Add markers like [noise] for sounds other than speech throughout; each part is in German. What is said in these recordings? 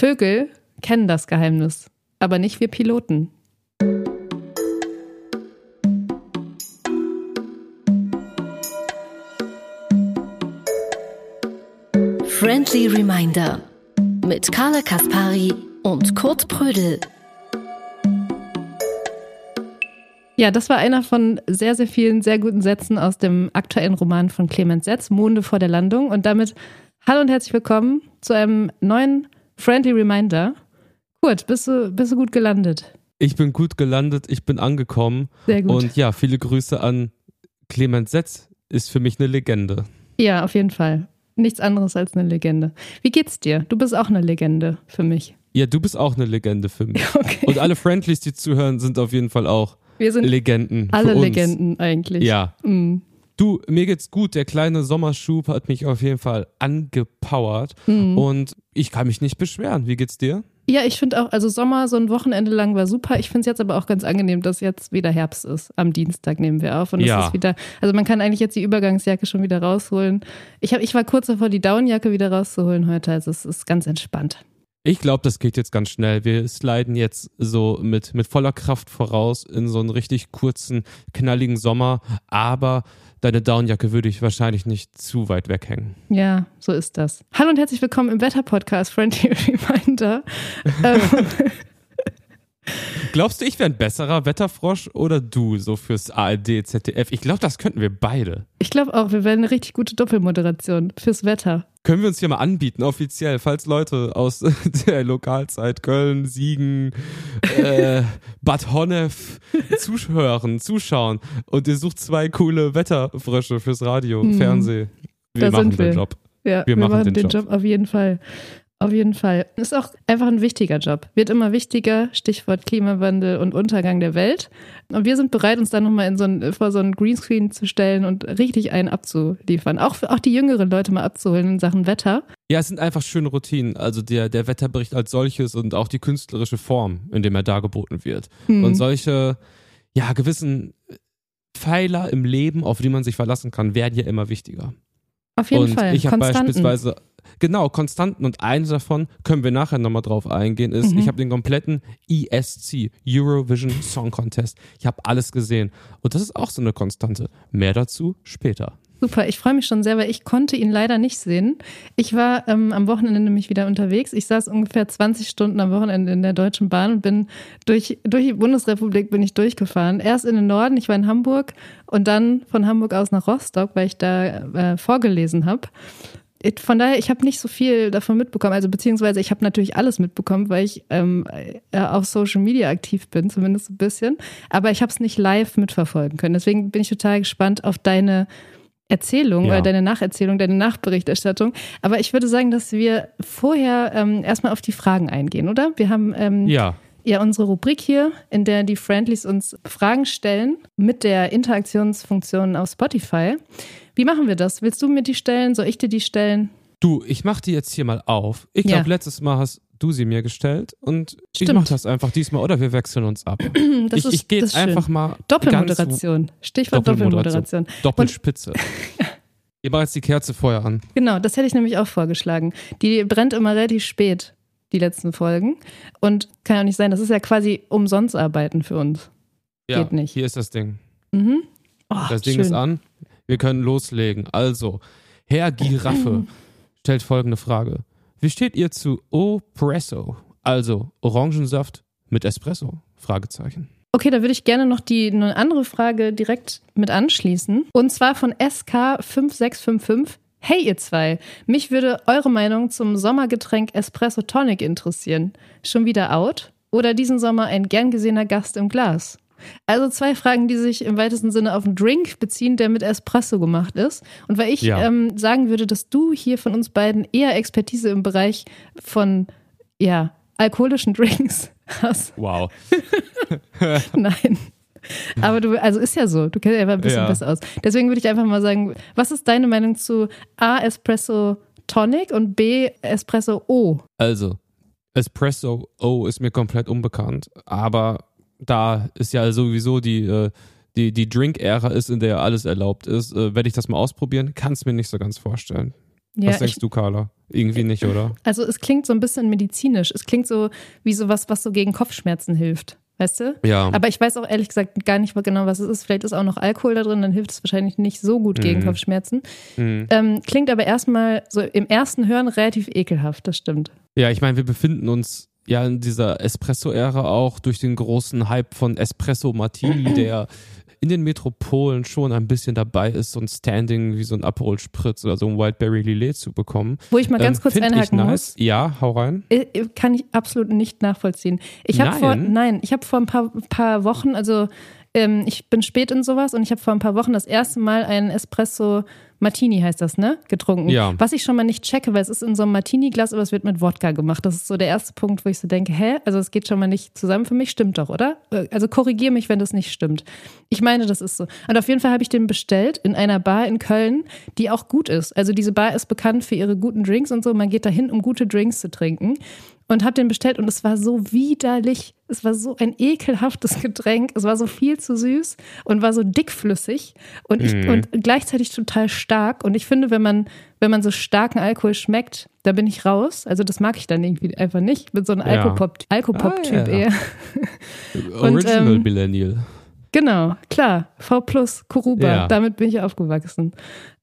Vögel kennen das Geheimnis, aber nicht wir Piloten. Friendly Reminder mit Carla Kaspari und Kurt Prödel. Ja, das war einer von sehr, sehr vielen sehr guten Sätzen aus dem aktuellen Roman von Clemens Setz, Monde vor der Landung. Und damit hallo und herzlich willkommen zu einem neuen Friendly Reminder. Kurt, bist du, bist du gut gelandet? Ich bin gut gelandet, ich bin angekommen. Sehr gut. Und ja, viele Grüße an Clemens Setz, ist für mich eine Legende. Ja, auf jeden Fall. Nichts anderes als eine Legende. Wie geht's dir? Du bist auch eine Legende für mich. Ja, du bist auch eine Legende für mich. [laughs] Okay. Und alle Friendlies, die zuhören, sind auf jeden Fall auch Wir sind Legenden. alle. Legenden eigentlich. Ja. Mm. Du, mir geht's gut. Der kleine Sommerschub hat mich auf jeden Fall angepowert. Mhm. Und ich kann mich nicht beschweren. Wie geht's dir? Ja, ich finde auch, also Sommer so ein Wochenende lang war super. Ich finde es jetzt aber auch ganz angenehm, dass jetzt wieder Herbst ist. Am Dienstag nehmen wir auf und es Ja. ist wieder, also man kann eigentlich jetzt die Übergangsjacke schon wieder rausholen. Ich, hab, ich war kurz davor, die Downjacke wieder rauszuholen heute, also es ist ganz entspannt. Ich glaube, das geht jetzt ganz schnell. Wir sliden jetzt so mit, mit voller Kraft voraus in so einen richtig kurzen, knalligen Sommer. Aber deine Downjacke würde ich wahrscheinlich nicht zu weit weghängen. Ja, so ist das. Hallo und herzlich willkommen im Wetter-Podcast Friendly Reminder. [laughs] ähm, Glaubst du, ich wäre ein besserer Wetterfrosch oder du so fürs ARD, ZDF? Ich glaube, das könnten wir beide. ich glaube auch, wir werden eine richtig gute Doppelmoderation fürs Wetter. Können wir uns hier mal anbieten, offiziell, falls Leute aus [laughs] der Lokalzeit Köln, Siegen, äh, Bad Honnef zuhören, zuschauen und ihr sucht zwei coole Wetterfrösche fürs Radio, Mhm. Fernsehen. Wir Da machen sind den wir. Job. Ja, Wir machen den den Job. Job auf jeden Fall. Auf jeden Fall. Ist auch einfach ein wichtiger Job. Wird immer wichtiger. Stichwort Klimawandel und Untergang der Welt. Und wir sind bereit, uns da nochmal in so ein, vor so einen Greenscreen zu stellen und richtig einen abzuliefern. Auch, für, auch die jüngeren Leute mal abzuholen in Sachen Wetter. Ja, es sind einfach schöne Routinen. Also der, der Wetterbericht als solches und auch die künstlerische Form, in dem er dargeboten wird. Hm. Und solche, ja, gewissen Pfeiler im Leben, auf die man sich verlassen kann, werden ja immer wichtiger. Auf jeden und Fall. ich habe beispielsweise, genau, Konstanten und eine davon, können wir nachher nochmal drauf eingehen, ist, Mhm. ich habe den kompletten ESC, Eurovision Song Contest, ich habe alles gesehen. Und das ist auch so eine Konstante. Mehr dazu später. Super, ich freue mich schon sehr, weil ich konnte ihn leider nicht sehen. Ich war ähm, am Wochenende nämlich wieder unterwegs. Ich saß ungefähr 20 Stunden am Wochenende in der Deutschen Bahn und bin durch, durch die Bundesrepublik bin ich durchgefahren. Erst in den Norden, ich war in Hamburg und dann von Hamburg aus nach Rostock, weil ich da äh, vorgelesen habe. Von daher, ich habe nicht so viel davon mitbekommen, also beziehungsweise ich habe natürlich alles mitbekommen, weil ich ähm, äh, auf Social Media aktiv bin, zumindest ein bisschen. Aber ich habe es nicht live mitverfolgen können. Deswegen bin ich total gespannt auf deine Erzählung Ja. oder deine Nacherzählung, deine Nachberichterstattung. Aber ich würde sagen, dass wir vorher ähm, erstmal auf die Fragen eingehen, oder? Wir haben ähm, Ja. ja unsere Rubrik hier, in der die Friendlies uns Fragen stellen mit der Interaktionsfunktion auf Spotify. Wie machen wir das? Willst du mir die stellen? Soll ich dir die stellen? Du, ich mach die jetzt hier mal auf. Ich Ja. glaube, letztes Mal hast du sie mir gestellt und ich Stimmt. mach das einfach diesmal oder wir wechseln uns ab. [clears throat] Das ich ist, ich gehe jetzt einfach mal Doppelmoderation. Stichwort Doppelmoderation. Doppelspitze. [laughs] Ihr macht jetzt die Kerze vorher an. Genau, das hätte ich nämlich auch vorgeschlagen. Die brennt immer relativ spät, die letzten Folgen. Und kann ja auch nicht sein, das ist ja quasi umsonst arbeiten für uns. Ja, Geht nicht. hier ist das Ding. Mhm. Oh, Das Ding schön. ist an. Wir können loslegen. Also, Herr Giraffe [laughs] stellt folgende Frage. Wie steht ihr zu Opresso? Also Orangensaft mit Espresso? Fragezeichen. Okay, da würde ich gerne noch die eine andere Frage direkt mit anschließen. Und zwar von SK5655. Hey ihr zwei, mich würde eure Meinung zum Sommergetränk Espresso Tonic interessieren. Schon wieder out? Oder diesen Sommer ein gern gesehener Gast im Glas? Also zwei Fragen, die sich im weitesten Sinne auf einen Drink beziehen, der mit Espresso gemacht ist. Und weil ich Ja. ähm, sagen würde, dass du hier von uns beiden eher Expertise im Bereich von ja, alkoholischen [laughs] Drinks hast. Wow. [laughs] Nein. Aber du, also ist ja so, du kennst ja einfach ein bisschen Ja. besser aus. Deswegen würde ich einfach mal sagen, was ist deine Meinung zu A, Espresso Tonic und B, Espresso O? Also, Espresso O ist mir komplett unbekannt, aber da ist ja sowieso die, äh, die, die Drink-Ära ist, in der alles erlaubt ist, äh, werde ich das mal ausprobieren, kann es mir nicht so ganz vorstellen. Ja, Was denkst ich, du, Carla? Irgendwie nicht, oder? [laughs] also es klingt so ein bisschen medizinisch. Es klingt so wie sowas, was so gegen Kopfschmerzen hilft. Weißt du? Ja. Aber ich weiß auch ehrlich gesagt gar nicht genau, was es ist. Vielleicht ist auch noch Alkohol da drin, dann hilft es wahrscheinlich nicht so gut gegen Mhm. Kopfschmerzen. Hm. Ähm, klingt aber erstmal so im ersten Hören relativ ekelhaft, das stimmt. Ja, ich meine, wir befinden uns ja in dieser Espresso-Ära auch durch den großen Hype von Espresso Martini, [clears throat] der in den Metropolen schon ein bisschen dabei ist, so ein Standing wie so ein Aperol Spritz oder so ein Wildberry Lillet zu bekommen. Wo ich mal ganz Ähm, kurz einhaken nice. muss. Ja, hau rein. Äh, Kann ich absolut nicht nachvollziehen. Ich habe vor, Nein? nein, ich habe vor ein paar, paar Wochen, also ähm, ich bin spät in sowas und ich habe vor ein paar Wochen das erste Mal einen Espresso Martini heißt das, ne? Getrunken. Ja. Was ich schon mal nicht checke, weil es ist in so einem Martini-Glas, aber es wird mit Wodka gemacht. Das ist so der erste Punkt, wo ich so denke, hä? Also es geht schon mal nicht zusammen für mich, stimmt doch, oder? Äh, Also korrigier mich, wenn das nicht stimmt. Ich meine, das ist so. Und auf jeden Fall habe ich den bestellt in einer Bar in Köln, die auch gut ist. Also diese Bar ist bekannt für ihre guten Drinks und so. Man geht dahin, um gute Drinks zu trinken. Und habe den bestellt und es war so widerlich. Es war so ein ekelhaftes [laughs] Getränk. Es war so viel zu süß und war so dickflüssig und, ich, und gleichzeitig total stark. Und ich finde, wenn man, wenn man so starken Alkohol schmeckt, da bin ich raus. Also das mag ich dann irgendwie einfach nicht. Ich bin so ein Ja. Alkopop, Alkopop-Typ Ah, ja. eher. [laughs] Original ähm, Millennial. Genau, klar. V plus Kuruba, Ja. damit bin ich aufgewachsen.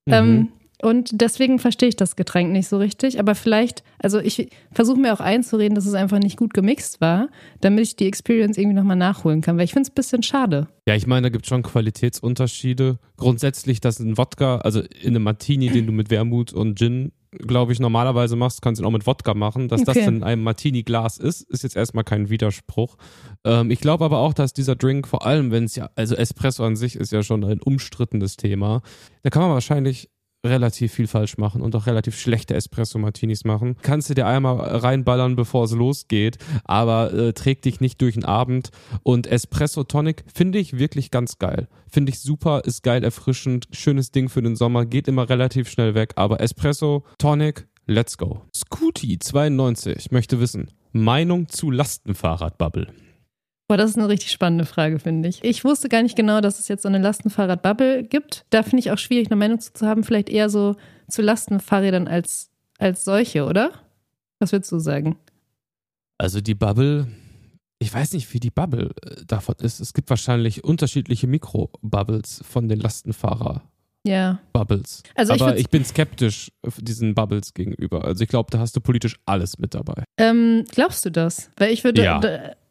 Ähm, und deswegen verstehe ich das Getränk nicht so richtig. Aber vielleicht, also ich versuche mir auch einzureden, dass es einfach nicht gut gemixt war, damit ich die Experience irgendwie nochmal nachholen kann. Weil ich finde es ein bisschen schade. Ja, ich meine, da gibt es schon Qualitätsunterschiede. Grundsätzlich, dass ein Wodka, also in einem Martini, den du mit Wermut und Gin, glaube ich, normalerweise machst, kannst du ihn auch mit Wodka machen. Dass das Okay. in einem Martini-Glas ist, ist jetzt erstmal kein Widerspruch. Ähm, ich glaube aber auch, dass dieser Drink, vor allem wenn es ja, also Espresso an sich ist ja schon ein umstrittenes Thema, da kann man wahrscheinlich relativ viel falsch machen und auch relativ schlechte Espresso-Martinis machen. Kannst du dir einmal reinballern, bevor es losgeht, aber äh, trägt dich nicht durch den Abend. Und Espresso Tonic finde ich wirklich ganz geil. Finde ich super, ist geil erfrischend, schönes Ding für den Sommer, geht immer relativ schnell weg, aber Espresso Tonic, let's go. Scooty 92 möchte wissen, Meinung zu Lastenfahrradbubble. Boah, das ist eine richtig spannende Frage, finde ich. Ich wusste gar nicht genau, dass es jetzt so eine Lastenfahrrad-Bubble gibt. Da finde ich auch schwierig, eine Meinung zu, zu haben. Vielleicht eher so zu Lastenfahrrädern als, als solche, oder? Was würdest du sagen? Also die Bubble, ich weiß nicht, wie die Bubble äh, davon ist. Es gibt wahrscheinlich unterschiedliche Mikrobubbles von den Lastenfahrer. Ja. Bubbles. Also ich Aber würd's- ich, bin skeptisch diesen Bubbles gegenüber. Also ich glaube, da hast du politisch alles mit dabei. Ähm, glaubst du das? Weil ich würde. Ja.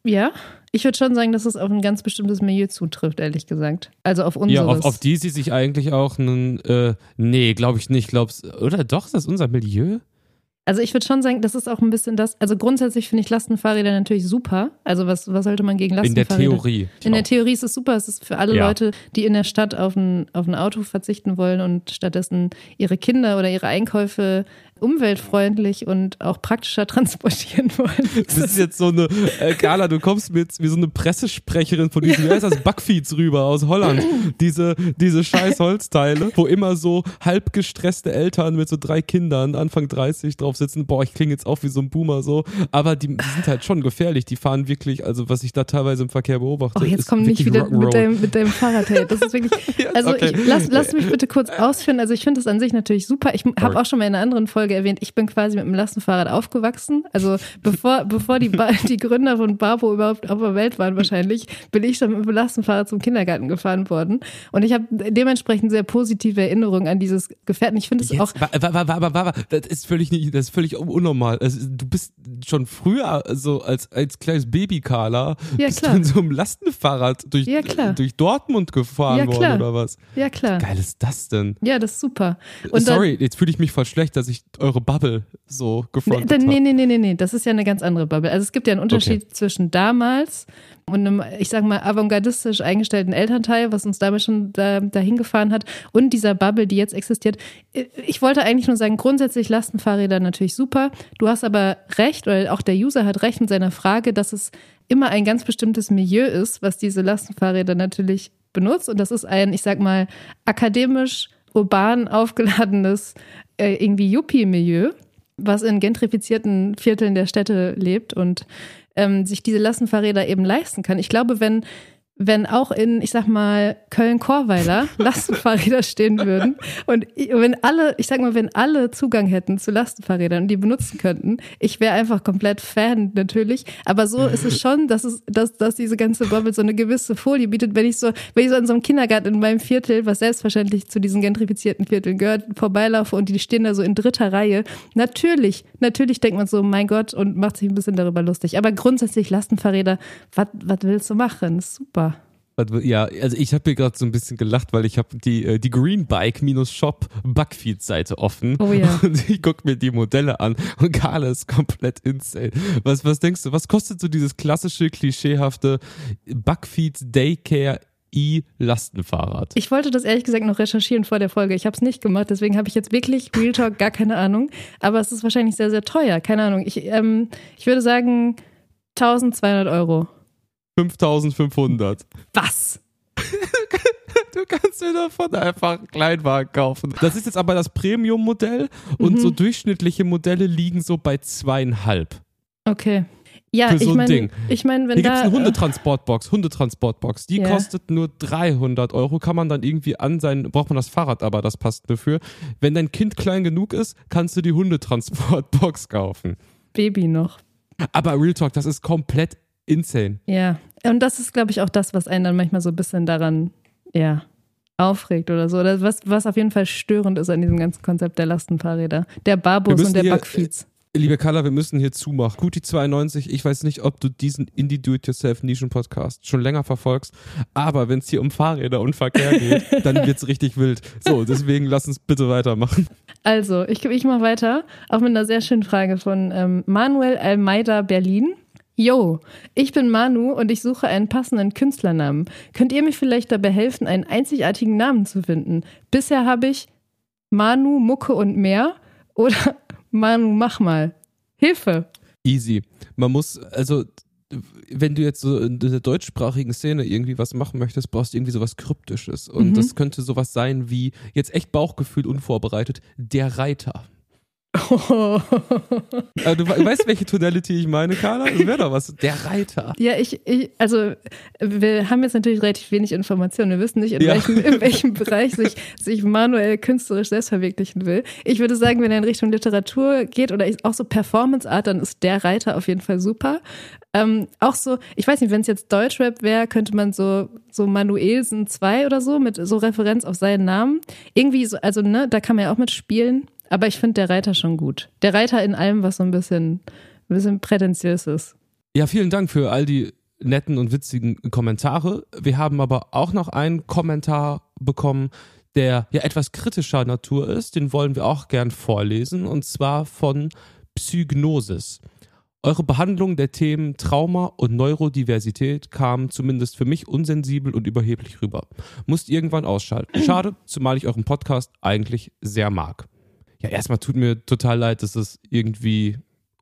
Ja? Ich würde schon sagen, dass es auf ein ganz bestimmtes Milieu zutrifft, ehrlich gesagt. Also auf unseres. Ja, auf, auf die sie sich eigentlich auch einen, äh, nee, glaube ich nicht. Glaubst, oder doch, ist das unser Milieu? Also ich würde schon sagen, das ist auch ein bisschen das. Also grundsätzlich finde ich Lastenfahrräder natürlich super. Also was, was sollte man gegen In der Lastenfahrräder? Theorie. In der. Theorie ist es super. Es ist für alle Ja. Leute, die in der Stadt auf ein, auf ein Auto verzichten wollen und stattdessen ihre Kinder oder ihre Einkäufe umweltfreundlich und auch praktischer [laughs] transportieren wollen. Das ist jetzt so eine, äh, Carla, du kommst mir jetzt wie so eine Pressesprecherin von diesen, wie heißt das, Backfeeds rüber aus Holland. Diese, diese scheiß Holzteile, wo immer so halb gestresste Eltern mit so drei Kindern, Anfang 30 drauf sitzen. Boah, ich klinge jetzt auch wie so ein Boomer so. Aber die, die sind halt schon gefährlich. Die fahren wirklich, also was ich da teilweise im Verkehr beobachte. Oh, jetzt ist komm nicht wieder mit deinem, mit deinem Fahrradtape. Das ist wirklich. [laughs] Also okay. ich, lass, lass mich bitte kurz ausführen. Also ich finde das an sich natürlich super. Ich habe auch schon mal in einer anderen Folge erwähnt, ich bin quasi mit dem Lastenfahrrad aufgewachsen. Also bevor, bevor die, ba [laughs] die Gründer von Barbo überhaupt auf der Welt waren wahrscheinlich, bin ich schon mit dem Lastenfahrrad zum Kindergarten gefahren worden. Und ich habe dementsprechend sehr positive Erinnerungen an dieses Gefährten. Ich finde es auch wa- das ist völlig nicht, das ist völlig unnormal. Also, du bist schon früher so als, als kleines Baby, Carla, Ja, bist klar. du in so einem Lastenfahrrad durch, Ja, durch Dortmund gefahren Ja, klar. worden oder was? Ja, klar. Geil ist das denn? Ja, das ist super. Und Sorry, jetzt fühle ich mich voll schlecht, dass ich eure Bubble so Nee, gefrontet nee, habe. nee, nee, nee, nee, das ist ja eine ganz andere Bubble. Also es gibt ja einen Unterschied zwischen damals und einem, ich sag mal, avantgardistisch eingestellten Elternteil, was uns damals schon da, dahin gefahren hat, und dieser Bubble, die jetzt existiert. Ich wollte eigentlich nur sagen, grundsätzlich Lastenfahrräder natürlich super. Du hast aber recht, oder auch der User hat recht mit seiner Frage, dass es immer ein ganz bestimmtes Milieu ist, was diese Lastenfahrräder natürlich benutzt. Und das ist ein, ich sag mal, akademisch, urban aufgeladenes äh, irgendwie Yuppie-Milieu was in gentrifizierten Vierteln der Städte lebt und ähm, sich diese Lastenfahrräder eben leisten kann. Ich glaube, wenn, wenn auch in, ich sag mal, Köln-Korweiler [laughs] Lastenfahrräder stehen würden und wenn alle, ich sag mal, wenn alle Zugang hätten zu Lastenfahrrädern und die benutzen könnten, ich wäre einfach komplett Fan natürlich. Aber so ist es schon, dass es, dass, dass diese ganze Bubble so eine gewisse Folie bietet. Wenn ich so, wenn ich so in so einem Kindergarten in meinem Viertel, was selbstverständlich zu diesen gentrifizierten Vierteln gehört, vorbeilaufe und die stehen da so in dritter Reihe, natürlich, natürlich denkt man so, mein Gott, und macht sich ein bisschen darüber lustig. Aber grundsätzlich Lastenfahrräder, was willst du machen? Super. Ja, also ich habe hier gerade so ein bisschen gelacht, weil ich habe die, äh, die Greenbike-Shop Bugfeed-Seite offen. Oh ja. [laughs] Und ich gucke mir die Modelle an und Carla ist komplett insane. Was, was denkst du, was kostet so dieses klassische, klischeehafte Bugfeed Daycare E-Lastenfahrrad? Ich wollte das ehrlich gesagt noch recherchieren vor der Folge. Ich habe es nicht gemacht, deswegen habe ich jetzt wirklich Real Talk gar keine Ahnung. Aber es ist wahrscheinlich sehr, sehr teuer. Keine Ahnung. Ich, ähm, ich würde sagen 1200 Euro. 5500. Was? [laughs] du kannst dir davon einfach einen Kleinwagen kaufen. Das ist jetzt aber das Premium-Modell und Mhm. so durchschnittliche Modelle liegen so bei zweieinhalb. Okay. Ja, Für so ich ein meine, ich mein, wenn Hier gibt es da eine Hundetransportbox, Hundetransportbox. Die Ja. kostet nur 300 Euro, kann man dann irgendwie an sein, braucht man das Fahrrad, aber das passt dafür. Wenn dein Kind klein genug ist, kannst du die Hundetransportbox [laughs] kaufen. Baby noch. Aber Real Talk, das ist komplett insane. Ja. Und das ist, glaube ich, auch das, was einen dann manchmal so ein bisschen daran, ja, aufregt oder so. Oder was, was auf jeden Fall störend ist an diesem ganzen Konzept der Lastenfahrräder. Der Barbus und der hier- Backfeeds. Liebe Carla, wir müssen hier zumachen. Guti 92, ich weiß nicht, ob du diesen Indie Do-It-Yourself Nischen Podcast schon länger verfolgst, aber wenn es hier um Fahrräder und Verkehr geht, [laughs] dann wird's richtig wild. So, deswegen lass uns bitte weitermachen. Also, ich, ich mache weiter, auch mit einer sehr schönen Frage von ähm, Manuel Almeida Berlin. Yo, ich bin Manu und ich suche einen passenden Künstlernamen. Könnt ihr mich vielleicht dabei helfen, einen einzigartigen Namen zu finden? Bisher habe ich Manu, Mucke und mehr oder [laughs] Manu, mach mal. Hilfe. Easy. Man muss, also, wenn du jetzt so in der deutschsprachigen Szene irgendwie was machen möchtest, brauchst du irgendwie sowas Kryptisches. Und Mhm. das könnte sowas sein wie, jetzt echt Bauchgefühl unvorbereitet, der Reiter. [laughs] Äh, du we- weißt, welche Tonality ich meine, Carla? Das wäre doch was. Der Reiter. Ja, ich, ich, also wir haben jetzt natürlich relativ wenig Informationen. Wir wissen nicht, in, Ja. welchem, in welchem Bereich sich, sich Manuel künstlerisch selbst verwirklichen will. Ich würde sagen, wenn er in Richtung Literatur geht oder auch so Performance Art, dann ist der Reiter auf jeden Fall super. Ähm, auch so, ich weiß nicht, wenn es jetzt Deutschrap wäre, könnte man so, so Manuelsen 2 oder so mit so Referenz auf seinen Namen. Irgendwie so, also ne, da kann man ja auch mitspielen. Aber ich finde der Reiter schon gut. Der Reiter in allem, was so ein bisschen, ein bisschen prätentiös ist. Ja, vielen Dank für all die netten und witzigen Kommentare. Wir haben aber auch noch einen Kommentar bekommen, der ja etwas kritischer Natur ist. Den wollen wir auch gern vorlesen und zwar von Psygnosis. Eure Behandlung der Themen Trauma und Neurodiversität kam zumindest für mich unsensibel und überheblich rüber. Musst irgendwann ausschalten. Schade, zumal ich euren Podcast eigentlich sehr mag. Ja, erstmal tut mir total leid, dass es irgendwie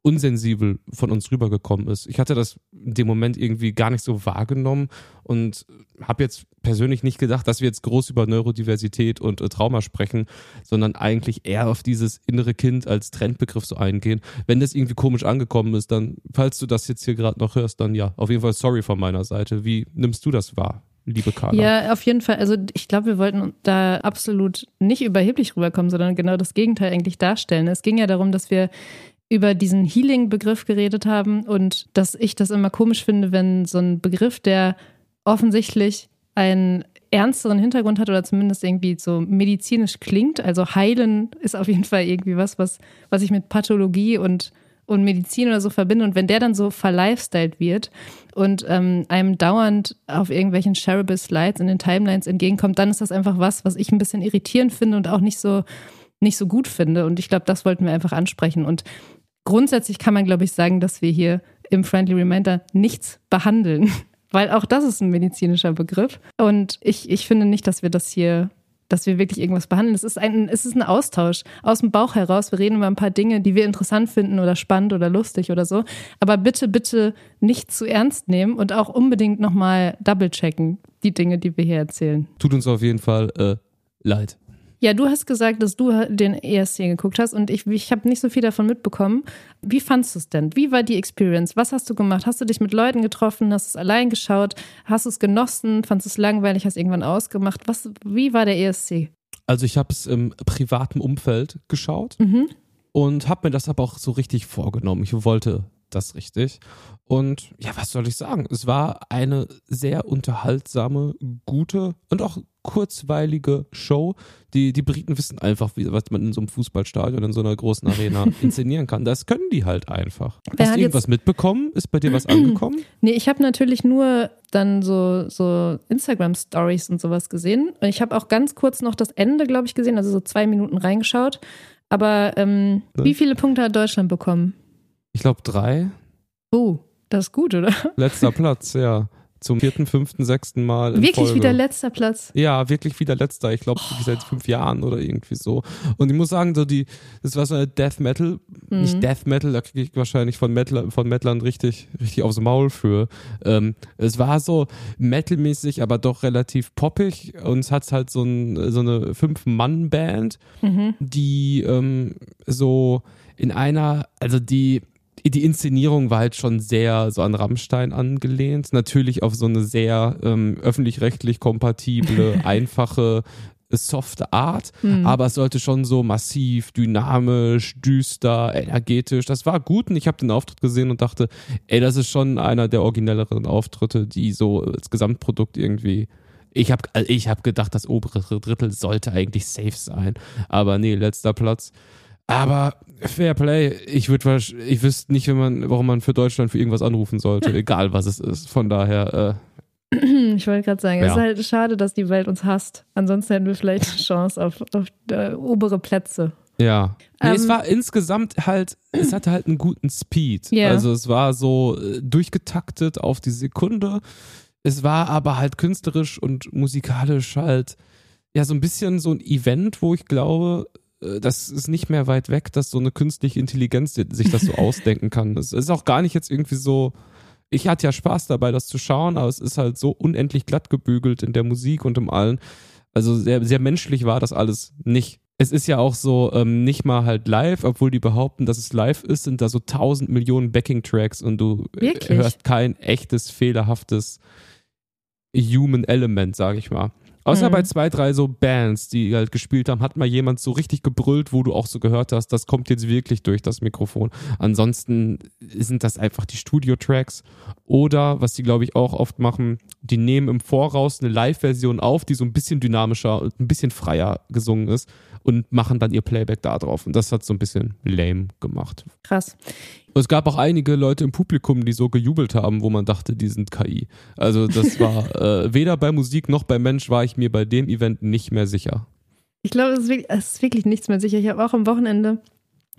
unsensibel von uns rübergekommen ist. Ich hatte das in dem Moment irgendwie gar nicht so wahrgenommen und habe jetzt persönlich nicht gedacht, dass wir jetzt groß über Neurodiversität und äh, Trauma sprechen, sondern eigentlich eher auf dieses innere Kind als Trendbegriff so eingehen. Wenn das irgendwie komisch angekommen ist, dann, falls du das jetzt hier gerade noch hörst, dann ja, auf jeden Fall sorry von meiner Seite. Wie nimmst du das wahr, liebe Carla? Ja, auf jeden Fall. Also ich glaube, wir wollten da absolut nicht überheblich rüberkommen, sondern genau das Gegenteil eigentlich darstellen. Es ging ja darum, dass wir über diesen Healing-Begriff geredet haben und dass ich das immer komisch finde, wenn so ein Begriff, der offensichtlich einen ernsteren Hintergrund hat oder zumindest irgendwie so medizinisch klingt. Also heilen ist auf jeden Fall irgendwie was, was, was ich mit Pathologie und, und Medizin oder so verbinde. Und wenn der dann so verlifestylt wird und ähm, einem dauernd auf irgendwelchen Shareable Slides in den Timelines entgegenkommt, dann ist das einfach was, was ich ein bisschen irritierend finde und auch nicht so, nicht so gut finde. Und ich glaube, das wollten wir einfach ansprechen. Und grundsätzlich kann man, glaube ich, sagen, dass wir hier im Friendly Reminder nichts behandeln, [laughs] weil auch das ist ein medizinischer Begriff. Und ich, ich finde nicht, dass wir das hier, dass wir wirklich irgendwas behandeln. Es ist ein, es ist ein Austausch aus dem Bauch heraus. Wir reden über ein paar Dinge, die wir interessant finden oder spannend oder lustig oder so. Aber bitte, bitte nicht zu ernst nehmen und auch unbedingt nochmal double checken, die Dinge, die wir hier erzählen. Tut uns auf jeden Fall äh, leid. Ja, du hast gesagt, dass du den ESC geguckt hast und ich, ich habe nicht so viel davon mitbekommen. Wie fandest du es denn? Wie war die Experience? Was hast du gemacht? Hast du dich mit Leuten getroffen? Hast du es allein geschaut? Hast du es genossen? Fandest du es langweilig? Hast du irgendwann ausgemacht? Was, wie war der ESC? Also ich habe es im privaten Umfeld geschaut Mhm. und habe mir das aber auch so richtig vorgenommen. Ich wollte das richtig. Und ja, was soll ich sagen? Es war eine sehr unterhaltsame, gute und auch kurzweilige Show. Die, die Briten wissen einfach, wie, was man in so einem Fußballstadion, in so einer großen Arena [laughs] inszenieren kann. Das können die halt einfach. Wer Hast du irgendwas mitbekommen? Ist bei dir was [clears throat] angekommen? Nee, ich habe natürlich nur dann so, so Instagram-Stories und sowas gesehen. Und ich habe auch ganz kurz noch das Ende, glaube ich, gesehen, also so zwei Minuten reingeschaut. Aber ähm, Ne? wie viele Punkte hat Deutschland bekommen? Ich glaube drei. Oh, das ist gut, oder? Letzter [laughs] Platz, ja. Zum vierten, fünften, sechsten Mal Wirklich Folge. wieder letzter Platz. Ja, wirklich wieder letzter. Ich glaube, seit fünf Jahren oder irgendwie so. Und ich muss sagen, so die, das war so eine Death Metal, Mhm. nicht Death Metal, da kriege ich wahrscheinlich von Metal, von Metlern richtig, richtig aufs Maul für. Ähm, es war so metalmäßig, aber doch relativ poppig und es hat halt so, ein, so eine Fünf-Mann-Band, Mhm. die ähm, so in einer, also die die Inszenierung war halt schon sehr so an Rammstein angelehnt. Natürlich auf so eine sehr ähm, öffentlich-rechtlich kompatible, [laughs] einfache, softe Art. Mhm. Aber es sollte schon so massiv, dynamisch, düster, energetisch. Das war gut und ich habe den Auftritt gesehen und dachte, ey, das ist schon einer der originelleren Auftritte, die so als Gesamtprodukt irgendwie. Ich habe ich hab gedacht, das obere Drittel sollte eigentlich safe sein. Aber nee, letzter Platz. Aber Fair Play, ich würde ich wüsste nicht, wenn man, warum man für Deutschland für irgendwas anrufen sollte, [laughs] egal was es ist. Von daher, [clears throat] Ich wollte gerade sagen, es Ja. ist halt schade, dass die Welt uns hasst. Ansonsten hätten wir vielleicht eine Chance auf, auf äh, obere Plätze. äh, ja. Nee, es Ähm, war insgesamt halt, es hatte halt einen guten Speed. Ja. Also es war so äh, durchgetaktet auf die Sekunde. Es war aber halt künstlerisch und musikalisch halt, ja, so ein bisschen so ein Event, wo ich glaube, äh, das ist nicht mehr weit weg, dass so eine künstliche Intelligenz sich das so [laughs] ausdenken kann. Es ist auch gar nicht jetzt irgendwie so, ich hatte ja Spaß dabei, das zu schauen, aber es ist halt so unendlich glatt gebügelt in der Musik und im Allen. Also sehr, sehr menschlich war das alles nicht. Es ist ja auch so ähm, nicht mal halt live, obwohl die behaupten, dass es live ist, sind da so tausend Millionen Backing-Tracks und du äh, Wirklich? hörst kein echtes, fehlerhaftes Human Element, sag ich mal. Außer Mhm. bei zwei, drei so Bands, die halt gespielt haben, hat mal jemand so richtig gebrüllt, wo du auch so gehört hast, das kommt jetzt wirklich durch das Mikrofon. Ansonsten sind das einfach die Studio-Tracks. Oder, was die glaube ich auch oft machen, die nehmen im Voraus eine Live-Version auf, die so ein bisschen dynamischer und ein bisschen freier gesungen ist und machen dann ihr Playback da drauf. Und das hat so ein bisschen lame gemacht. Krass. Und es gab auch einige Leute im Publikum, die so gejubelt haben, wo man dachte, die sind KI. Also das [laughs] war äh, weder bei Musik noch bei Mensch war ich mir bei dem Event nicht mehr sicher. Ich glaube, es ist, wirklich, es ist wirklich nichts mehr sicher. Ich habe auch am Wochenende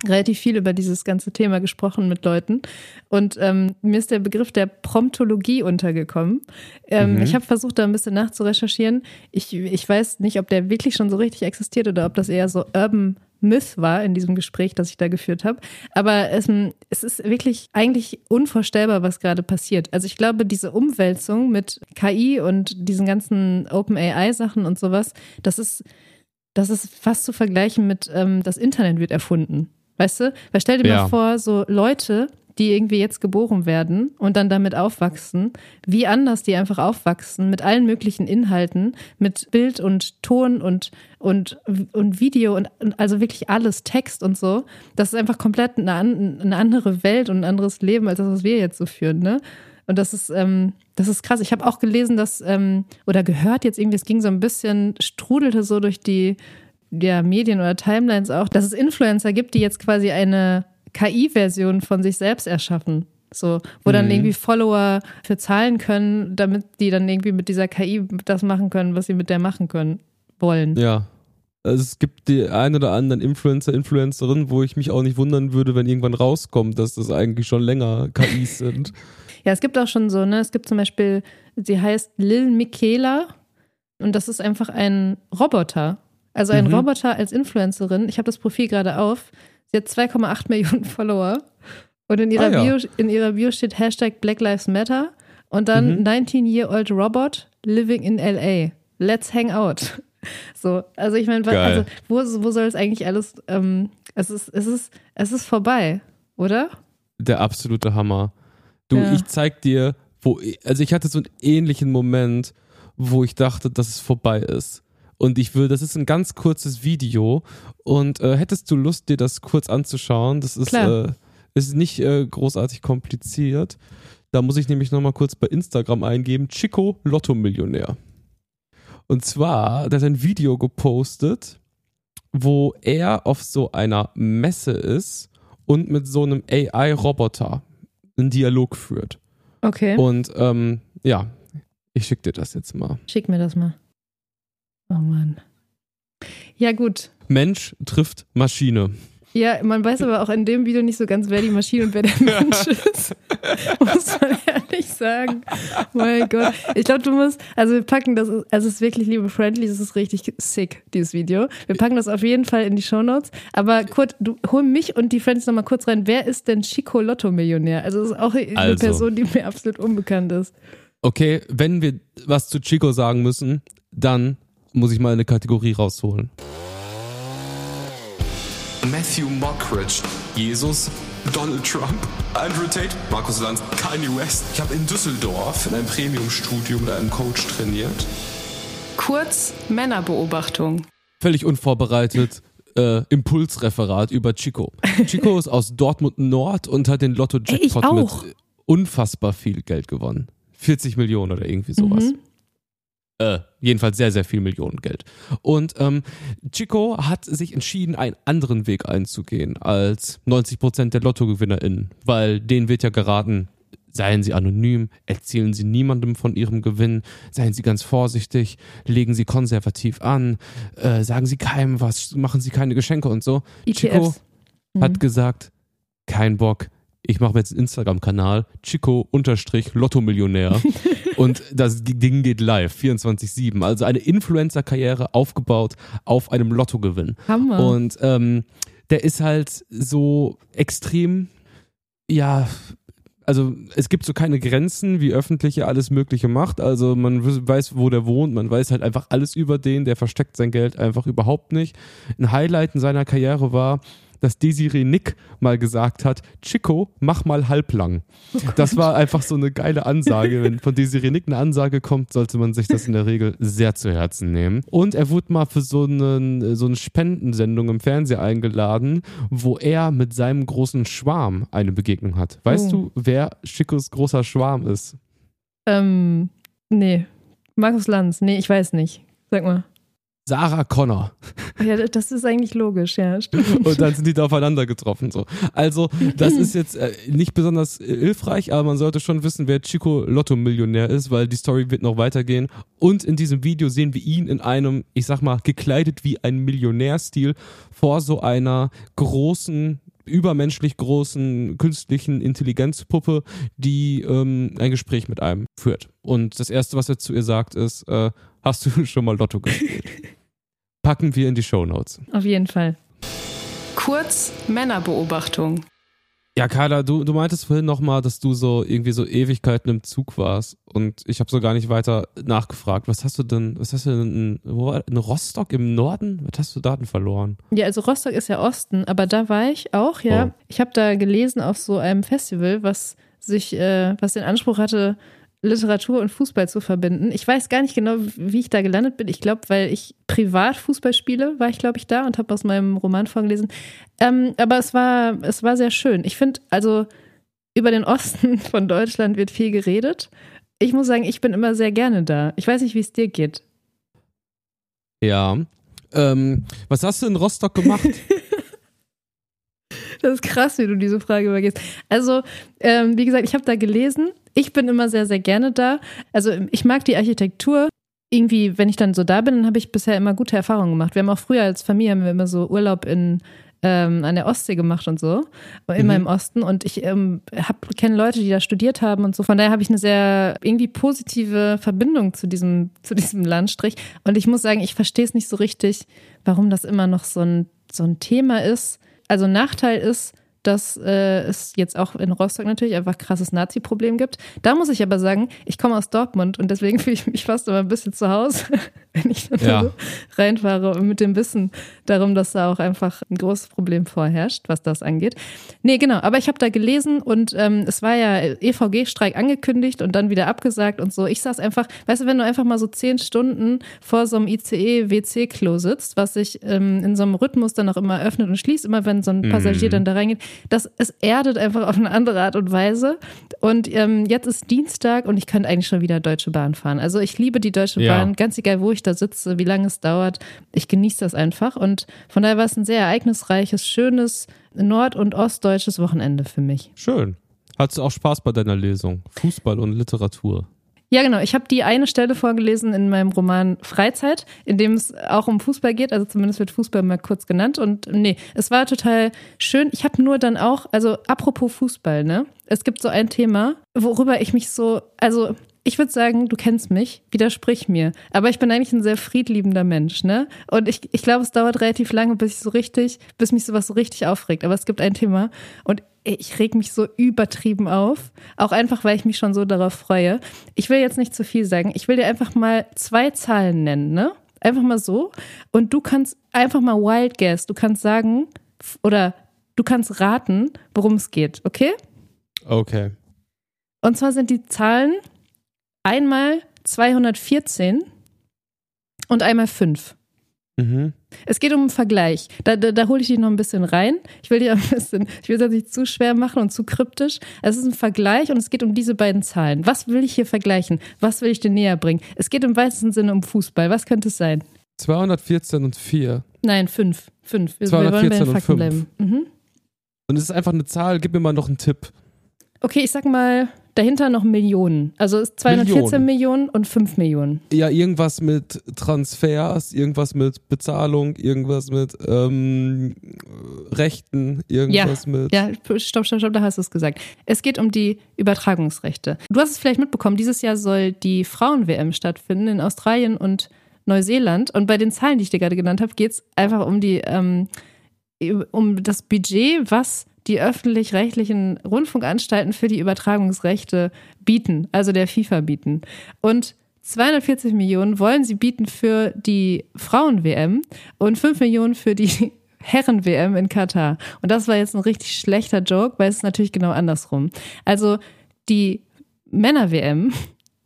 relativ viel über dieses ganze Thema gesprochen mit Leuten. Und ähm, mir ist der Begriff der Promptologie untergekommen. Ähm, Mhm. Ich habe versucht, da ein bisschen nachzurecherchieren. Ich, ich weiß nicht, ob der wirklich schon so richtig existiert oder ob das eher so Urban Myth war in diesem Gespräch, das ich da geführt habe. Aber es, es ist wirklich eigentlich unvorstellbar, was gerade passiert. Also ich glaube, diese Umwälzung mit KI und diesen ganzen OpenAI-Sachen und sowas, das ist das ist fast zu vergleichen mit, ähm, das Internet wird erfunden. Weißt du? Weil stell dir Ja. mal vor, so Leute, die irgendwie jetzt geboren werden und dann damit aufwachsen, wie anders die einfach aufwachsen mit allen möglichen Inhalten, mit Bild und Ton und, und, und Video und, und also wirklich alles, Text und so. Das ist einfach komplett eine, eine andere Welt und ein anderes Leben als das, was wir jetzt so führen, ne? Und das ist, ähm, das ist krass. Ich habe auch gelesen, dass, ähm, oder gehört jetzt irgendwie, es ging so ein bisschen, strudelte so durch die ja, Medien oder Timelines auch, dass es Influencer gibt, die jetzt quasi eine KI-Version von sich selbst erschaffen. So, wo dann Mhm. irgendwie Follower für zahlen können, damit die dann irgendwie mit dieser KI das machen können, was sie mit der machen können, wollen. Ja. Also es gibt die ein oder anderen Influencer, Influencerin, wo ich mich auch nicht wundern würde, wenn irgendwann rauskommt, dass das eigentlich schon länger KIs [laughs] sind. Ja, es gibt auch schon so, ne? Es gibt zum Beispiel, sie heißt Lil Michaela und das ist einfach ein Roboter. Also ein Mhm. Roboter als Influencerin. Ich habe das Profil gerade auf. Sie hat 2,8 [laughs] Millionen Follower. Und in ihrer, Ah, ja. Bio, in ihrer Bio steht Hashtag Black Lives Matter und dann Mhm. 19-year-old Robot living in LA. Let's hang out. [laughs] So, also ich meine, also wo, wo soll es eigentlich alles, ähm, es ist, es ist, es ist vorbei, oder? Der absolute Hammer. Du, Ja. ich zeig dir, wo, also ich hatte so einen ähnlichen Moment, wo ich dachte, dass es vorbei ist. Und ich will, das ist ein ganz kurzes Video. Und äh, hättest du Lust, dir das kurz anzuschauen? Das ist, äh, ist nicht äh, großartig kompliziert. Da muss ich nämlich nochmal kurz bei Instagram eingeben: Chico Lotto-Millionär. Und zwar, da hat er ein Video gepostet, wo er auf so einer Messe ist und mit so einem AI-Roboter einen Dialog führt. Okay. Und ähm, ja, ich schicke dir das jetzt mal. Schick mir das mal. Oh Mann. Ja, gut. Mensch trifft Maschine. Ja, man weiß aber auch in dem Video nicht so ganz, wer die Maschine und wer der [laughs] Mensch ist. Muss man ehrlich sagen. Mein Gott. Ich glaube, du musst, also wir packen das, also es ist wirklich, liebe Friendly, es ist richtig sick, dieses Video. Wir packen das auf jeden Fall in die Shownotes. Aber Kurt, du hol mich und die Friends nochmal kurz rein. Wer ist denn Chico Lotto-Millionär? Also es ist auch eine Also. Person, die mir absolut unbekannt ist. Okay, wenn wir was zu Chico sagen müssen, dann muss ich mal eine Kategorie rausholen. Matthew Mockridge, Jesus, Donald Trump, Andrew Tate, Markus Lanz, Kanye West. Ich habe in Düsseldorf in einem Premium-Studio mit einem Coach trainiert. Kurz Männerbeobachtung. Völlig unvorbereitet. Äh, Impulsreferat über Chico. Chico ist aus Dortmund Nord und hat den Ey, ich Lotto-Jackpot auch. mit unfassbar viel Geld gewonnen. 40 Millionen oder irgendwie sowas. Mhm. Äh, jedenfalls sehr, sehr viel Millionen Geld. Und ähm, Chico hat sich entschieden, einen anderen Weg einzugehen als 90% der LottogewinnerInnen, weil denen wird ja geraten, seien sie anonym, erzählen sie niemandem von ihrem Gewinn, seien sie ganz vorsichtig, legen sie konservativ an, äh, sagen sie keinem was, machen sie keine Geschenke und so. Chico ETFs. Mhm. hat gesagt, kein Bock. Ich mache mir jetzt einen Instagram-Kanal, Chico-Lotto-Millionär. [laughs] und das Ding geht live, 24-7. Also eine Influencer-Karriere aufgebaut auf einem Lottogewinn. Hammer. Und ähm, der ist halt so extrem, ja, also es gibt so keine Grenzen, wie öffentliche alles Mögliche macht. Also man weiß, wo der wohnt, man weiß halt einfach alles über den, der versteckt sein Geld einfach überhaupt nicht. Ein Highlight in seiner Karriere war, dass Desiree Nick mal gesagt hat, Chico, mach mal halblang. das war einfach so eine geile Ansage. Wenn von Desiree Nick eine Ansage kommt, sollte man sich das in der Regel sehr zu Herzen nehmen. Und er wurde mal für so, einen, so eine Spendensendung im Fernsehen eingeladen, wo er mit seinem großen Schwarm eine Begegnung hat. Weißt Oh. du, wer Chicos großer Schwarm ist? Ähm, nee. Markus Lanz. Nee, ich weiß nicht. Sag mal. Sarah Connor. Ja, das ist eigentlich logisch, ja. Stimmt. Und dann sind die da aufeinander getroffen. So. Also, das ist jetzt äh, nicht besonders äh, hilfreich, aber man sollte schon wissen, wer Chico Lotto-Millionär ist, weil die Story wird noch weitergehen. Und in diesem Video sehen wir ihn in einem, ich sag mal, gekleidet wie ein Millionärstil vor so einer großen übermenschlich großen künstlichen Intelligenzpuppe, die ähm, ein Gespräch mit einem führt. Und das Erste, was er zu ihr sagt, ist, äh, hast du schon mal Lotto gespielt? Packen wir in die Shownotes. Auf jeden Fall. Kurz Männerbeobachtung. Ja, Carla, du, du meintest vorhin nochmal, dass du so irgendwie so Ewigkeiten im Zug warst und ich habe so gar nicht weiter nachgefragt. Was hast du denn, was hast du denn, in, wo, war- in Rostock im Norden? Was hast du da denn verloren? Ja, also Rostock ist ja Osten, aber da war ich auch, ja. Oh. Ich habe da gelesen auf so einem Festival, was sich, äh, was den Anspruch hatte, Literatur und Fußball zu verbinden. Ich weiß gar nicht genau, wie ich da gelandet bin. Ich glaube, weil ich privat Fußball spiele, war ich, glaube ich, da und habe aus meinem Roman vorgelesen. Ähm, aber es war, es war sehr schön. Ich finde, also über den Osten [laughs] von Deutschland wird viel geredet. Ich muss sagen, ich bin immer sehr gerne da. Ich weiß nicht, wie es dir geht. Ja. Ähm, was hast du in Rostock gemacht? [laughs] Das ist krass, wie du diese Frage übergehst. Also, ähm, wie gesagt, ich habe da gelesen. Ich bin immer sehr, sehr gerne da. Also, ich mag die Architektur. Irgendwie, wenn ich dann so da bin, dann habe ich bisher immer gute Erfahrungen gemacht. Wir haben auch früher als Familie haben wir immer so Urlaub in ähm, an der Ostsee gemacht und so, immer Mhm. im Osten. Und ich ähm, kenne Leute, die da studiert haben und so. Von daher habe ich eine sehr irgendwie positive Verbindung zu diesem, zu diesem Landstrich. Und ich muss sagen, ich verstehe es nicht so richtig, warum das immer noch so ein, so ein Thema ist. Also Nachteil ist, dass äh, es jetzt auch in Rostock natürlich einfach krasses Nazi-Problem gibt. Da muss ich aber sagen, ich komme aus Dortmund und deswegen [laughs] fühle ich mich fast immer ein bisschen zu Hause. [laughs] wenn ich dann Ja. so reinfahre und mit dem Wissen darum, dass da auch einfach ein großes Problem vorherrscht, was das angeht. Nee, genau, aber ich habe da gelesen und ähm, es war ja EVG-Streik angekündigt und dann wieder abgesagt und so. Ich saß einfach, weißt du, wenn du einfach mal so zehn Stunden vor so einem ICE-WC-Klo sitzt, was sich ähm, in so einem Rhythmus dann auch immer öffnet und schließt, immer wenn so ein Passagier dann da reingeht, das, es erdet einfach auf eine andere Art und Weise. Und ähm, jetzt ist Dienstag und ich könnte eigentlich schon wieder Deutsche Bahn fahren. Also ich liebe die Deutsche Ja. Bahn, ganz egal, wo ich da sitze, wie lange es dauert. Ich genieße das einfach. Und von daher war es ein sehr ereignisreiches, schönes nord- und ostdeutsches Wochenende für mich. Schön. Hattest du auch Spaß bei deiner Lesung? Fußball und Literatur. Ja, genau. Ich habe die eine Stelle vorgelesen in meinem Roman Freizeit, in dem es auch um Fußball geht. Also zumindest wird Fußball mal kurz genannt. Und nee, es war total schön. Ich habe nur dann auch, also apropos Fußball, ne? Es gibt so ein Thema, worüber ich mich so, also ich würde sagen, du kennst mich, widersprich mir. Aber ich bin eigentlich ein sehr friedliebender Mensch, ne? Und ich, ich glaube, es dauert relativ lange, bis ich so richtig, bis mich sowas so richtig aufregt. Aber es gibt ein Thema und ich reg mich so übertrieben auf. Auch einfach, weil ich mich schon so darauf freue. Ich will jetzt nicht zu viel sagen. Ich will dir einfach mal zwei Zahlen nennen, ne? Einfach mal so. Und du kannst einfach mal wild guess. Du kannst sagen, oder du kannst raten, worum es geht, okay? Okay. Und zwar sind die Zahlen einmal 214 und einmal 5. Mhm. Es geht um einen Vergleich. Da, da, da hole ich dich noch ein bisschen rein. Ich will dir ein bisschen, ich will es jetzt nicht zu schwer machen und zu kryptisch. Es ist ein Vergleich und es geht um diese beiden Zahlen. Was will ich hier vergleichen? Was will ich dir näher bringen? Es geht im weitesten Sinne um Fußball. Was könnte es sein? 214 und 4. Nein, fünf. Fünf. Wir, wir wollen bei 214 den und Fakten fünf. bleiben. Mhm. Und es ist einfach eine Zahl. Gib mir mal noch einen Tipp. Okay, ich sag mal, dahinter noch Millionen. Also ist 214 Millionen. Millionen und 5 Millionen. Ja, irgendwas mit Transfers, irgendwas mit Bezahlung, irgendwas mit ähm, Rechten, irgendwas mit. Ja, stopp, stopp, stopp, da hast du es gesagt. Es geht um die Übertragungsrechte. Du hast es vielleicht mitbekommen, dieses Jahr soll die Frauen-WM stattfinden in Australien und Neuseeland. Und bei den Zahlen, die ich dir gerade genannt habe, geht es einfach um die, ähm, um das Budget, was die öffentlich-rechtlichen Rundfunkanstalten für die Übertragungsrechte bieten, also der FIFA bieten. Und 240 Millionen wollen sie bieten für die Frauen-WM und 5 Millionen für die [laughs] Herren-WM in Katar. Und das war jetzt ein richtig schlechter Joke, weil es ist natürlich genau andersrum. Also die Männer-WM,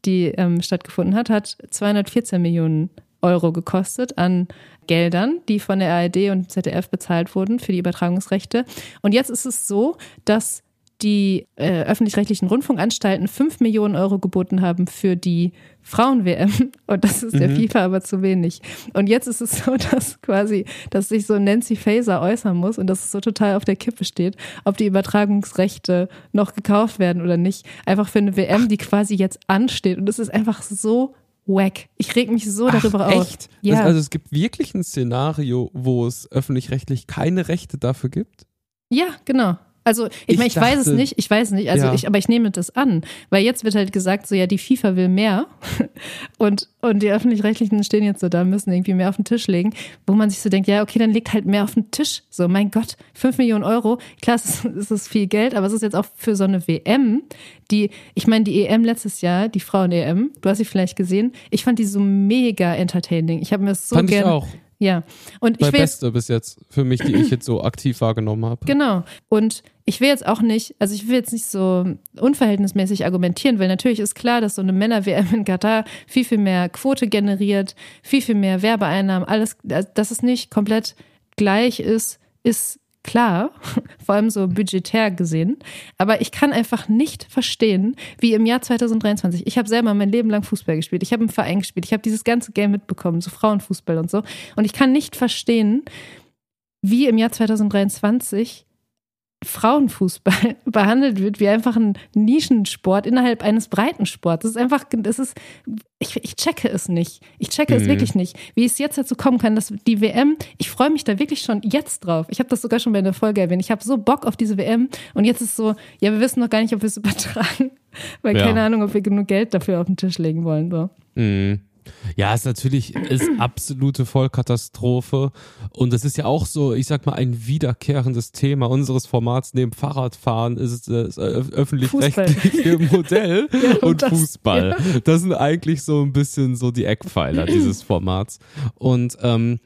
die ähm, stattgefunden hat, hat 214 Millionen Euro gekostet an Geldern, die von der ARD und ZDF bezahlt wurden für die Übertragungsrechte. Und jetzt ist es so, dass die äh, öffentlich-rechtlichen Rundfunkanstalten 5 Millionen Euro geboten haben für die Frauen-WM [laughs] und das ist der FIFA aber zu wenig. Und jetzt ist es [laughs] so, dass quasi, dass sich so Nancy Faeser äußern muss und dass es so total auf der Kippe steht, ob die Übertragungsrechte noch gekauft werden oder nicht. Einfach für eine WM, die quasi jetzt ansteht. Und es ist einfach so wack. Ich reg mich so darüber Ach, auf. echt? Ja. Das, also es gibt wirklich ein Szenario, wo es öffentlich-rechtlich keine Rechte dafür gibt? Ja, genau. Also ich, Ich meine, ich weiß es dachte- nicht, ich weiß es nicht, also Ja. ich, aber ich nehme das an, weil jetzt wird halt gesagt, so ja, die FIFA will mehr [laughs] und, und die Öffentlich-Rechtlichen stehen jetzt so da, müssen irgendwie mehr auf den Tisch legen, wo man sich so denkt, ja, okay, dann legt halt mehr auf den Tisch. So, mein Gott, fünf Millionen Euro, klar, es ist, es ist viel Geld, aber es ist jetzt auch für so eine WM, die, ich meine, die EM letztes Jahr, die Frauen-EM, du hast sie vielleicht gesehen, ich fand die so mega entertaining. Ich habe mir das so gerne. Ja. Und ich will beste bis jetzt für mich, die ich jetzt so aktiv wahrgenommen habe. Genau. Und ich will jetzt auch nicht, also ich will jetzt nicht so unverhältnismäßig argumentieren, weil natürlich ist klar, dass so eine Männer-WM in Katar viel, viel mehr Quote generiert, viel, viel mehr Werbeeinnahmen, alles, dass es nicht komplett gleich ist, ist klar, [laughs] vor allem so budgetär gesehen. Aber ich kann einfach nicht verstehen, wie im Jahr 2023, ich habe selber mein Leben lang Fußball gespielt, ich habe im Verein gespielt, ich habe dieses ganze Game mitbekommen, so Frauenfußball und so. Und ich kann nicht verstehen, wie im Jahr 2023 Frauenfußball [laughs] behandelt wird wie einfach ein Nischensport innerhalb eines Breitensports. Das ist einfach, das ist, ich, ich checke es nicht. Ich checke es Mhm. wirklich nicht. Wie es jetzt dazu kommen kann, dass die WM, ich freue mich da wirklich schon jetzt drauf. Ich habe das sogar schon bei der Folge erwähnt. Ich habe so Bock auf diese WM und jetzt ist so, ja, wir wissen noch gar nicht, ob wir es [laughs] übertragen, weil Ja. keine Ahnung, ob wir genug Geld dafür auf den Tisch legen wollen. So. Mhm. Ja, es natürlich ist absolute Vollkatastrophe. Und es ist ja auch so, ich sag mal, ein wiederkehrendes Thema unseres Formats neben Fahrradfahren ist es das öffentlich-rechtliche Modell [laughs] Ja, und und das, Fußball. Das sind eigentlich so ein bisschen so die Eckpfeiler dieses [laughs] Formats. Und ähm,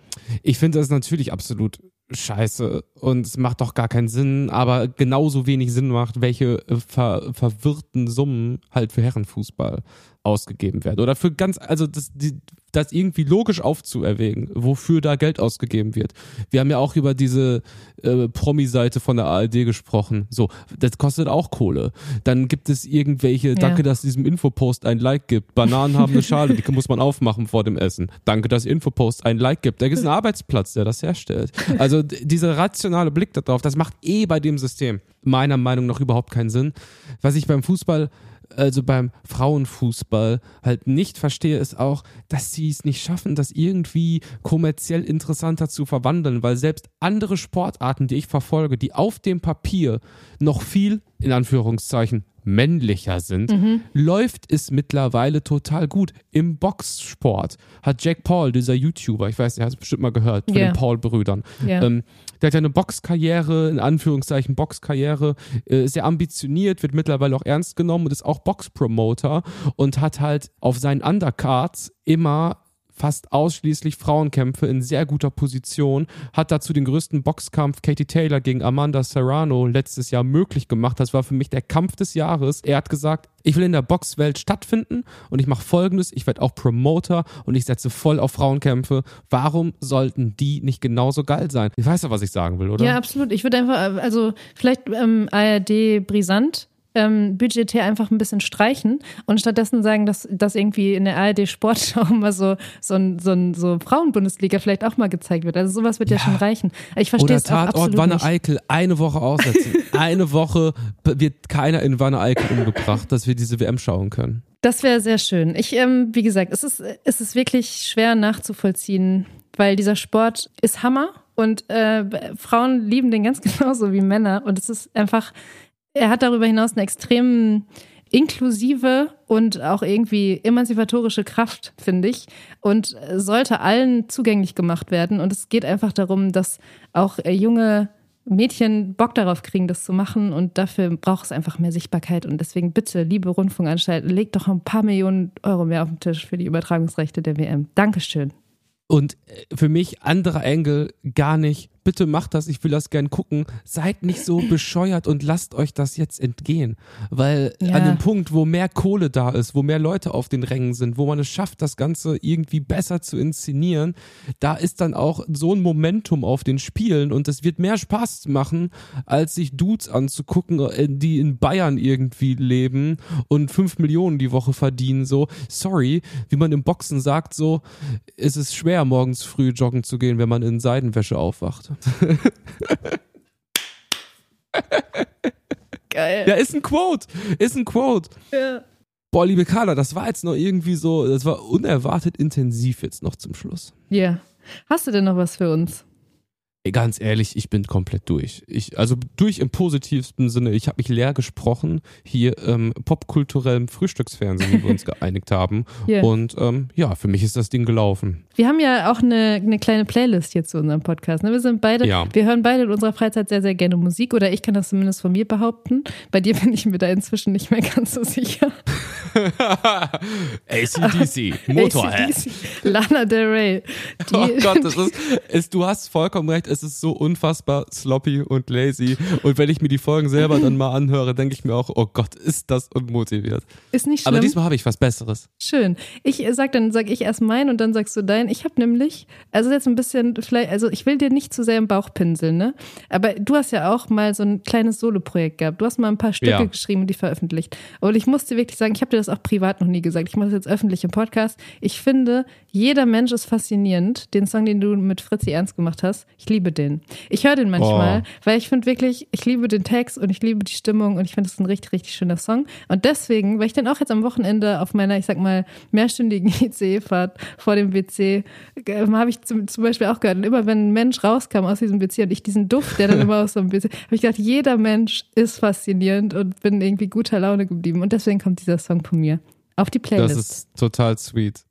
ich finde das natürlich absolut scheiße und es macht doch gar keinen Sinn, aber genauso wenig Sinn macht, welche äh, ver verwirrten Summen halt für Herrenfußball ausgegeben werden. Oder für ganz, also das, die, das irgendwie logisch aufzuerwägen, wofür da Geld ausgegeben wird. Wir haben ja auch über diese äh, Promi-Seite von der ARD gesprochen. So, das kostet auch Kohle. Dann gibt es irgendwelche, danke, dass diesem Infopost ein Like gibt. Bananen haben eine [laughs] Schale, die muss man aufmachen vor dem Essen. Danke, dass Infopost ein Like gibt. Da gibt es einen Arbeitsplatz, der das herstellt. Also dieser rationale Blick darauf, das macht eh bei dem System meiner Meinung nach überhaupt keinen Sinn. Was ich beim Fußball also beim Frauenfußball halt nicht verstehe, ist auch, dass sie es nicht schaffen, das irgendwie kommerziell interessanter zu verwandeln, weil selbst andere Sportarten, die ich verfolge, die auf dem Papier noch viel, in Anführungszeichen, männlicher sind, läuft es mittlerweile total gut. Im Boxsport hat Jack Paul, dieser YouTuber, ich weiß, ihr habt es bestimmt mal gehört, von Ja. den Paul-Brüdern, Ja. ähm, der hat ja eine Boxkarriere, in Anführungszeichen Boxkarriere, äh, ist sehr ambitioniert, wird mittlerweile auch ernst genommen und ist auch Boxpromoter und hat halt auf seinen Undercards immer fast ausschließlich Frauenkämpfe in sehr guter Position, hat dazu den größten Boxkampf Katie Taylor gegen Amanda Serrano letztes Jahr möglich gemacht. Das war für mich der Kampf des Jahres. Er hat gesagt, ich will in der Boxwelt stattfinden und ich mache folgendes, ich werde auch Promoter und ich setze voll auf Frauenkämpfe. Warum sollten die nicht genauso geil sein? Ich weiß ja, was ich sagen will, oder? Ja, absolut. Ich würde einfach, also vielleicht ähm, ARD brisant. Ähm, budgetär einfach ein bisschen streichen und stattdessen sagen, dass, dass irgendwie in der ARD Sportschau [laughs] mal so, so ein, so ein so Frauenbundesliga vielleicht auch mal gezeigt wird. Also sowas wird ja, schon reichen. Ich verstehe es auch Tatort absolut Wanne nicht. Eickel eine Woche aussetzen. [laughs] eine Woche wird keiner in Wanne Eickel umgebracht, dass wir diese WM schauen können. Das wäre sehr schön. Ich, ähm, wie gesagt, es ist, es ist wirklich schwer nachzuvollziehen, weil dieser Sport ist Hammer und äh, Frauen lieben den ganz [laughs] genauso wie Männer. Und es ist einfach, er hat darüber hinaus eine extrem inklusive und auch irgendwie emanzipatorische Kraft, finde ich, und sollte allen zugänglich gemacht werden. Und es geht einfach darum, dass auch junge Mädchen Bock darauf kriegen, das zu machen und dafür braucht es einfach mehr Sichtbarkeit und deswegen bitte, liebe Rundfunkanstalten, legt doch ein paar Millionen Euro mehr auf den Tisch für die Übertragungsrechte der WM. Dankeschön. Und äh, für mich anderer Engel gar nicht. Bitte macht das, ich will das gern gucken. Seid nicht so [clears throat] bescheuert und lasst euch das jetzt entgehen. Weil Ja. an dem Punkt, wo mehr Kohle da ist, wo mehr Leute auf den Rängen sind, wo man es schafft, das Ganze irgendwie besser zu inszenieren, da ist dann auch so ein Momentum auf den Spielen und es wird mehr Spaß machen, als sich Dudes anzugucken, äh, die in Bayern irgendwie leben und fünf Millionen die Woche verdienen. So, sorry, wie man im Boxen sagt, so, es ist schwer, morgens früh joggen zu gehen, wenn man in Seidenwäsche aufwacht. Geil. Ja, ist ein Quote. Ist ein Quote. Ja. Boah, liebe Carla, das war jetzt noch irgendwie so, das war unerwartet intensiv jetzt noch zum Schluss. Ja. Hast du denn noch was für uns? Ganz ehrlich, ich bin komplett durch. Ich, also durch im positivsten Sinne. Ich habe mich leer gesprochen hier ähm, popkulturellem Frühstücksfernsehen, wie wir uns [laughs] geeinigt haben. Ja. Und ähm, ja, für mich ist das Ding gelaufen. Wir haben ja auch eine, eine kleine Playlist hier zu unserem Podcast. Ne? Wir sind beide, Ja. wir hören beide in unserer Freizeit sehr, sehr gerne Musik oder ich kann das zumindest von mir behaupten. Bei dir bin ich mir da inzwischen nicht mehr ganz so sicher. [laughs] ACDC, Motorhead. AC/DC, Lana Del Rey. [laughs] Die, Oh Gott, das ist, ist, du hast vollkommen recht, es ist so unfassbar sloppy und lazy. Und wenn ich mir die Folgen selber dann mal anhöre, denke ich mir auch, oh Gott, ist das unmotiviert. ist nicht schlimm. Aber diesmal habe ich was Besseres. Schön. Ich sag dann, sag ich erst meinen und dann sagst du deinen. Ich habe nämlich, also jetzt ein bisschen, vielleicht, also ich will dir nicht zu sehr im Bauch pinseln, ne? Aber du hast ja auch mal so ein kleines Solo-Projekt gehabt. Du hast mal ein paar Stücke Ja. geschrieben und die veröffentlicht. Und ich muss dir wirklich sagen, ich habe dir das auch privat noch nie gesagt. Ich mache das jetzt öffentlich im Podcast. Ich finde, jeder Mensch ist faszinierend. Den Song, den du mit Fritzi Ernst gemacht hast, ich liebe den. Ich höre den manchmal, Oh. weil ich finde wirklich, ich liebe den Text und ich liebe die Stimmung und ich finde, es ein richtig, richtig schöner Song. Und deswegen, weil ich den auch jetzt am Wochenende auf meiner, ich sag mal, mehrstündigen [laughs] ICE-Fahrt vor dem WC, äh, habe ich zum, zum Beispiel auch gehört. Und immer wenn ein Mensch rauskam aus diesem WC und ich diesen Duft, der dann immer [laughs] aus so einem WC, habe ich gedacht, jeder Mensch ist faszinierend und bin irgendwie guter Laune geblieben. Und deswegen kommt dieser Song von mir auf die Das Playlist. ist total sweet.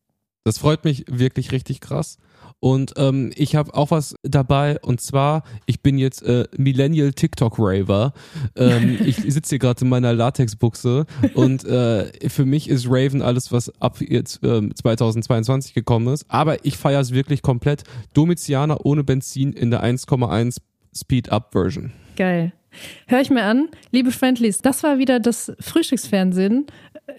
Das freut mich wirklich richtig krass. Und ähm, ich habe auch was dabei und zwar, ich bin jetzt äh, Millennial TikTok Raver. Ähm, [laughs] ich sitze hier gerade in meiner Latexbuchse und äh, für mich ist Raven alles, was ab jetzt ähm, 2022 gekommen ist. Aber ich feiere es wirklich komplett. Domizianer ohne Benzin in der 1,1 Speed-Up-Version. Geil. Hör ich mir an, liebe Friendlies, das war wieder das Frühstücksfernsehen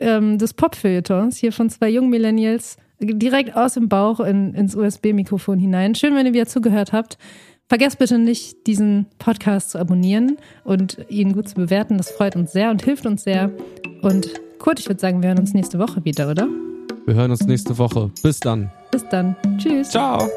ähm, des Pop-Feuilletons hier von zwei jungen Millennials direkt aus dem Bauch in, ins USB-Mikrofon hinein. Schön, wenn ihr wieder zugehört habt. Vergesst bitte nicht, diesen Podcast zu abonnieren und ihn gut zu bewerten. Das freut uns sehr und hilft uns sehr. Und Kurt, ich würde sagen, wir hören uns nächste Woche wieder, oder? Wir hören uns nächste Woche. Bis dann. Bis dann. Tschüss. Ciao.